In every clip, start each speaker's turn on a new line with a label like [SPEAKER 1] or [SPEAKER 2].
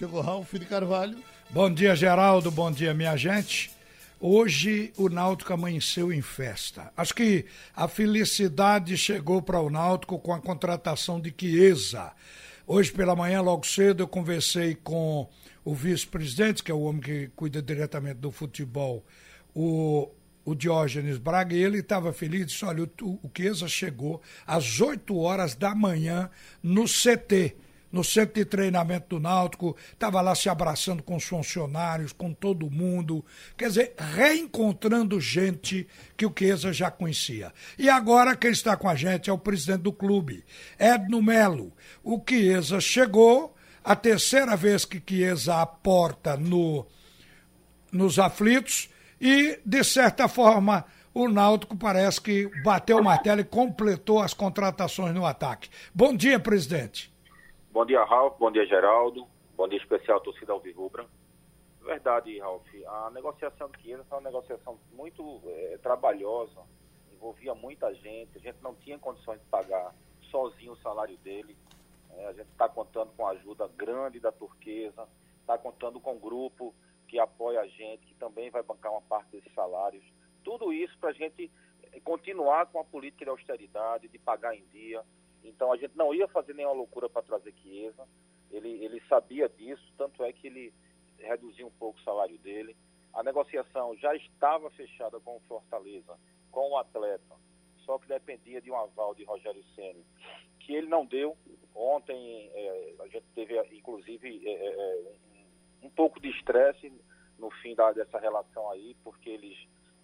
[SPEAKER 1] Chegou Ralf de Carvalho.
[SPEAKER 2] Bom dia, Geraldo. Bom dia, minha gente. Hoje o Náutico amanheceu em festa. Acho que a felicidade chegou para o Náutico com a contratação de Chiesa. Hoje pela manhã, logo cedo, eu conversei com o vice-presidente, que é o homem que cuida diretamente do futebol, o, o Diógenes Braga, e ele estava feliz, disse, olha, o, o Chiesa chegou às 8 horas da manhã no CT no centro de treinamento do Náutico, estava lá se abraçando com os funcionários, com todo mundo, quer dizer, reencontrando gente que o Chiesa já conhecia. E agora quem está com a gente é o presidente do clube, Edno Melo. O Chiesa chegou, a terceira vez que Chiesa aporta no, nos aflitos, e, de certa forma, o Náutico parece que bateu o martelo e completou as contratações no ataque. Bom dia, presidente.
[SPEAKER 3] Bom dia, Ralf. Bom dia, Geraldo. Bom dia especial torcida Alvirrubra. Verdade, Ralf. A negociação de Chiesa foi uma negociação muito é, trabalhosa, envolvia muita gente, a gente não tinha condições de pagar sozinho o salário dele. É, a gente está contando com a ajuda grande da turquesa, está contando com um grupo que apoia a gente, que também vai bancar uma parte desses salários. Tudo isso para a gente continuar com a política de austeridade, de pagar em dia, então a gente não ia fazer nenhuma loucura para trazer Chiesa. Ele, ele sabia disso, tanto é que ele reduziu um pouco o salário dele. A negociação já estava fechada com o Fortaleza, com o atleta, só que dependia de um aval de Rogério Ceni, que ele não deu. Ontem é, a gente teve, inclusive, é, é, é um, um, pouco de estresse no fim da, dessa relação aí, porque eles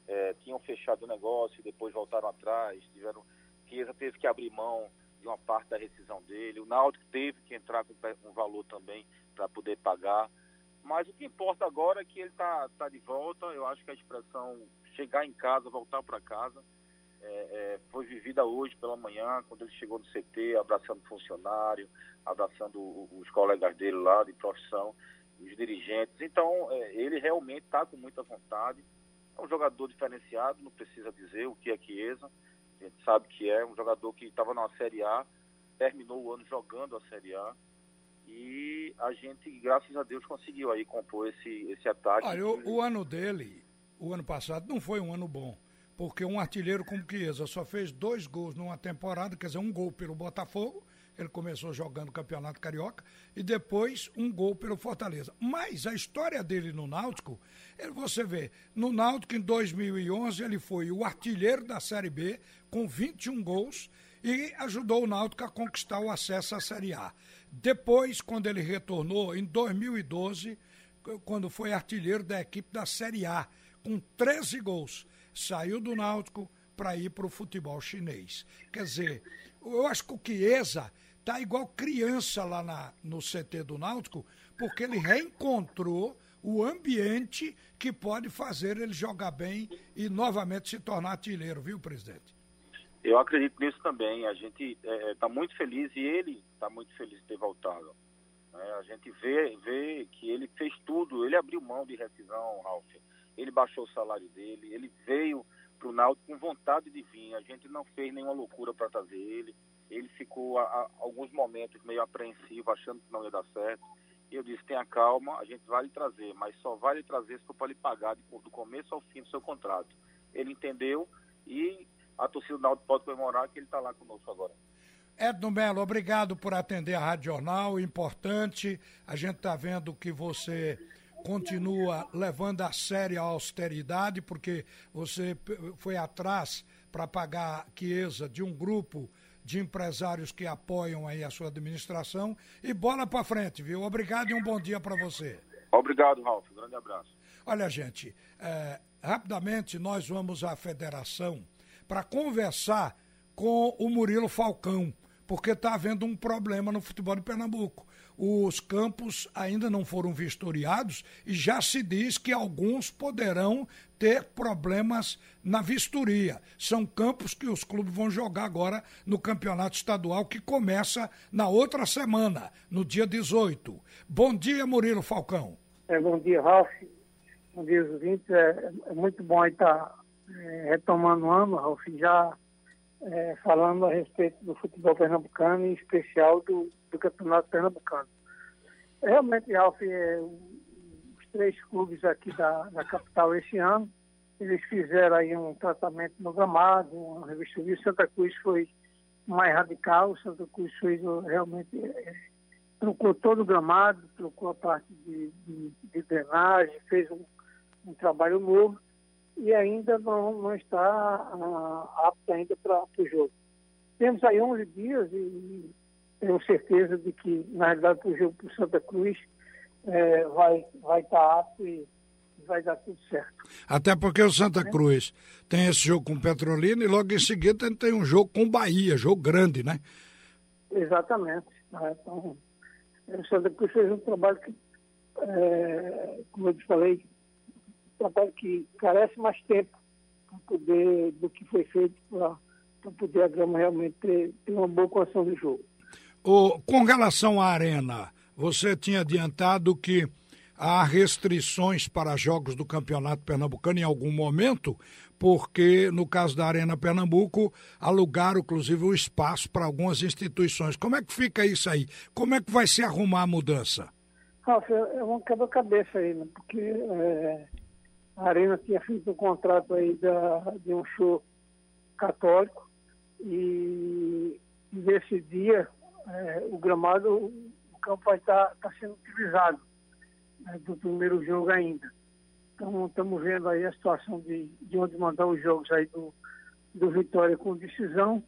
[SPEAKER 3] é, tinham fechado o negócio depois voltaram atrás, tiveram Chiesa teve que abrir mão de uma parte da rescisão dele. O Náutico teve que entrar com um valor também para poder pagar. Mas o que importa agora é que ele está tá de volta. Eu acho que a expressão chegar em casa, voltar para casa, é, é, foi vivida hoje pela manhã, quando ele chegou no CT, abraçando o funcionário, abraçando os colegas dele lá de profissão, os dirigentes. Então, é, ele realmente está com muita vontade. É um jogador diferenciado, não precisa dizer o que é Chiesa. A gente sabe que é um jogador que estava na Série A, terminou o ano jogando a Série A. E a gente, graças a Deus, conseguiu aí compor esse, esse ataque.
[SPEAKER 2] Olha, o, o ano dele, o ano passado, não foi um ano bom. Porque um artilheiro como Chiesa só fez dois gols numa temporada, quer dizer, um gol pelo Botafogo ele começou jogando o Campeonato Carioca e depois um gol pelo Fortaleza. Mas a história dele no Náutico, ele, você vê, no Náutico em 2011 ele foi o artilheiro da Série B com 21 gols e ajudou o Náutico a conquistar o acesso à Série A. Depois, quando ele retornou em 2012, quando foi artilheiro da equipe da Série A, com 13 gols, saiu do Náutico para ir para o futebol chinês. Quer dizer, eu acho que o Chiesa tá igual criança lá na, no CT do Náutico, porque ele reencontrou o ambiente que pode fazer ele jogar bem e novamente se tornar artilheiro, viu, presidente?
[SPEAKER 3] Eu acredito nisso também. A gente está é, é tá muito feliz e ele está muito feliz de ter voltado. É, a gente vê, vê que ele fez tudo. Ele abriu mão de rescisão, Ralf. Ele baixou o salário dele. Ele veio para o Náutico com vontade de vir. A gente não fez nenhuma loucura para trazer ele ele ficou a, a, alguns momentos meio apreensivo, achando que não ia dar certo. E eu disse, tenha calma, a gente vai lhe trazer, mas só vai lhe trazer se for para lhe pagar do começo ao fim do seu contrato. Ele entendeu e a torcida do Náutico pode comemorar que ele está lá conosco agora.
[SPEAKER 2] Edno Melo, obrigado por atender a Rádio Jornal, importante. A gente está vendo que você continua levando a sério a austeridade, porque você foi atrás para pagar a Chiesa de um grupo de empresários que apoiam aí a sua administração. E bola para frente, viu? Obrigado e um bom dia para você.
[SPEAKER 3] Obrigado, Ralf. Um grande abraço.
[SPEAKER 2] Olha, gente, é, rapidamente nós vamos à federação para conversar com o Murilo Falcão, porque está havendo um problema no futebol de Pernambuco os campos ainda não foram vistoriados e já se diz que alguns poderão ter problemas na vistoria. São campos que os clubes vão jogar agora no campeonato estadual que começa na outra semana, no dia 18. Bom dia, Murilo Falcão.
[SPEAKER 4] É, bom dia, Ralf. Bom dia, ouvintes. É, é muito bom estar é, retomando o ano, Ralf, já é, falando a respeito do futebol pernambucano, em especial do, do Campeonato Pernambucano. Realmente, Ralf, é, os três clubes aqui da, da capital esse ano, eles fizeram aí um tratamento no gramado, uma revista de Santa Cruz foi mais radical, Santa Cruz fez realmente é, trocou todo o gramado, trocou a parte de, de, de drenagem, fez um, um, trabalho novo e ainda não, não está apto ainda para o jogo. Temos aí 11 dias e tenho certeza de que, na realidade, o jogo para Santa Cruz é, vai, vai estar tá apto e vai dar tudo certo.
[SPEAKER 2] Até porque o Santa Cruz tem esse jogo com o Petrolina e logo em seguida tem um jogo com o Bahia, jogo grande, né?
[SPEAKER 4] Exatamente. Então, o Santa Cruz fez um trabalho que, é, como eu te falei, trabalho que carece mais tempo para poder, do que foi feito para poder a Grama realmente ter, ter uma boa condição de jogo.
[SPEAKER 2] O, com relação à arena, você tinha adiantado que há restrições para jogos do Campeonato Pernambucano em algum momento, porque no caso da Arena Pernambuco, alugaram inclusive o espaço para algumas instituições. Como é que fica isso aí? Como é que vai se arrumar a mudança?
[SPEAKER 4] Ralf, é uma quebra-cabeça aí, né? porque é, a Arena tinha feito um contrato aí da, de um show católico e nesse dia é, o gramado, o campo vai estar tá, tá sendo utilizado né, do primeiro jogo ainda. Então estamos vendo aí a situação de, de onde mandar os jogos aí do, do Vitória com decisão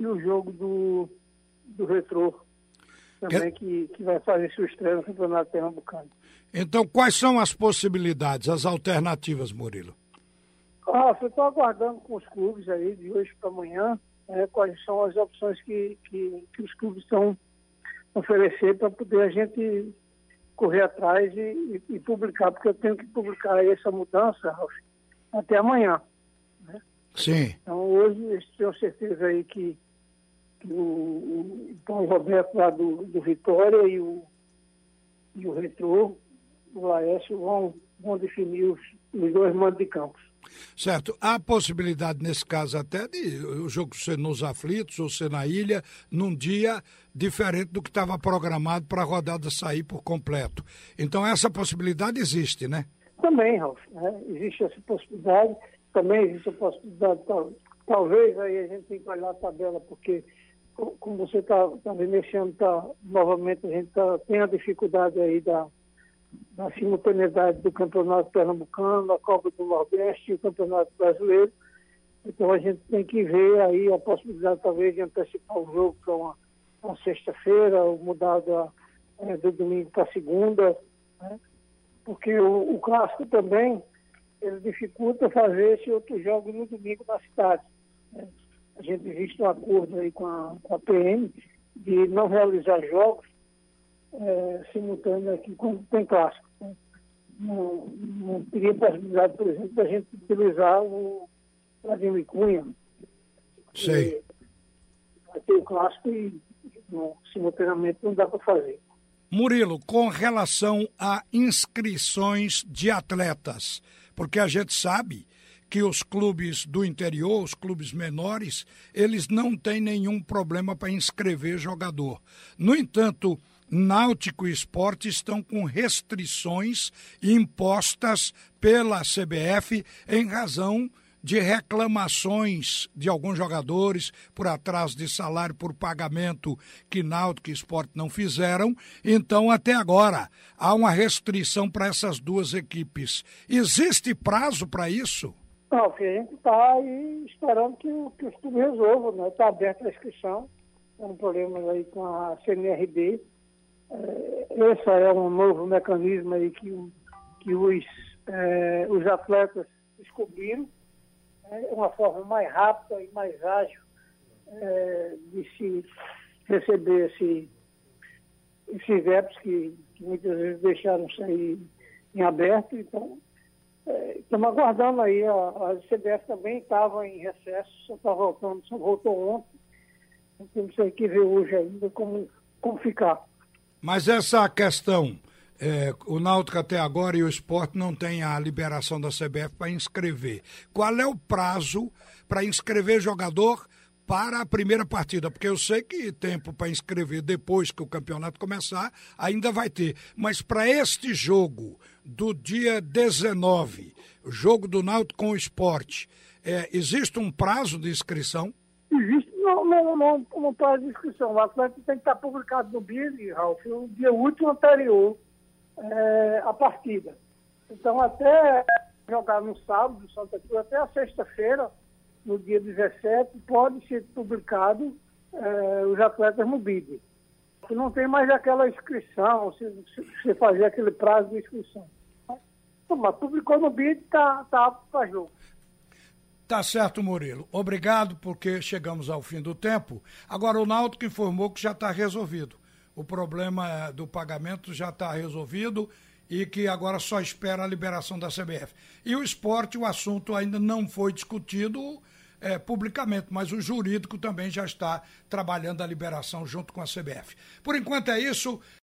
[SPEAKER 4] e o jogo do, do Retrô também que, que vai fazer sua estreia no Campeonato Pernambucano.
[SPEAKER 2] Então quais são as possibilidades, as alternativas, Murilo?
[SPEAKER 4] Ah, eu estou aguardando com os clubes aí de hoje para amanhã né, quais são as opções que, que, que os clubes estão oferecer para poder a gente correr atrás e, e, e, publicar, porque eu tenho que publicar essa mudança Ralf, até amanhã. Né?
[SPEAKER 2] Sim.
[SPEAKER 4] Então hoje tenho certeza aí que, que o, o Paulo Roberto lá do, do Vitória e o, e o Retrô, o Laércio, vão, vão definir os, os dois mandos de campos.
[SPEAKER 2] Certo. Há possibilidade, nesse caso, até de o jogo ser nos aflitos ou ser na ilha, num dia diferente do que estava programado para a rodada sair por completo. Então, essa possibilidade existe, né?
[SPEAKER 4] Também, Ralf. Né? Existe essa possibilidade. Também existe a possibilidade, tal, talvez aí a gente tem que olhar a tabela, porque como você está tá esse ano, tá, novamente a gente tá, tem a dificuldade aí da, na simultaneidade do Campeonato Pernambucano, a Copa do Nordeste e o Campeonato Brasileiro. Então a gente tem que ver aí a possibilidade talvez de antecipar o jogo para uma, uma sexta-feira, ou mudar da, é, do domingo para segunda, né? porque o, o, clássico também ele dificulta fazer esse outro jogo no domingo na cidade. Né? A gente existe um acordo aí com a, com a PM de não realizar jogos é, simultâneo aqui quando tem clássico. Né? Não, não teria possibilidade, por exemplo, da gente utilizar o Vladimir Cunha.
[SPEAKER 2] Sei.
[SPEAKER 4] Vai ter o clássico e simultaneamente não dá para fazer.
[SPEAKER 2] Murilo, com relação a inscrições de atletas, porque a gente sabe que os clubes do interior, os clubes menores, eles não têm nenhum problema para inscrever jogador. No entanto, Náutico e Esporte estão com restrições impostas pela CBF em razão de reclamações de alguns jogadores por atraso de salário, por pagamento que Náutico e Esporte não fizeram. Então, até agora, há uma restrição para essas duas equipes. Existe prazo para isso?
[SPEAKER 4] Não, a gente está aí esperando que, que os clubes resolvam, né? Está aberta a inscrição, tem um problema aí com a CNRB esse é um novo mecanismo aí que, que os, é, os atletas descobriram. É uma forma mais rápida e mais ágil é, de se receber esse, esses apps que, que, muitas vezes deixaram sair em aberto. Então, estamos aguardando aí. A, a CBF também estava em recesso, só está voltando, só voltou ontem. Temos que ver hoje ainda como, como ficar.
[SPEAKER 2] Mas essa questão, é, o Náutico até agora e o esporte não tem a liberação da CBF para inscrever. Qual é o prazo para inscrever jogador para a primeira partida, porque eu sei que tempo para inscrever depois que o campeonato começar ainda vai ter. Mas para este jogo do dia 19, o jogo do Náutico com o esporte, é, existe um prazo de inscrição?
[SPEAKER 4] Existe não, não, não, não de inscrição. O atleta tem que estar publicado no BID, Ralf, no dia último anterior é, à partida. Então, até jogar no sábado, Santa Cruz, até a sexta-feira, no dia 17, pode ser publicado é, os atletas no BID. Não tem mais aquela inscrição, se fazer aquele prazo de inscrição. Mas publicou no BID, está tá apto para jogo.
[SPEAKER 2] Tá certo, Murilo. Obrigado, porque chegamos ao fim do tempo. Agora, o Náutico informou que já está resolvido. O problema do pagamento já está resolvido e que agora só espera a liberação da CBF. E o esporte, o assunto ainda não foi discutido é, publicamente, mas o jurídico também já está trabalhando a liberação junto com a CBF. Por enquanto é isso.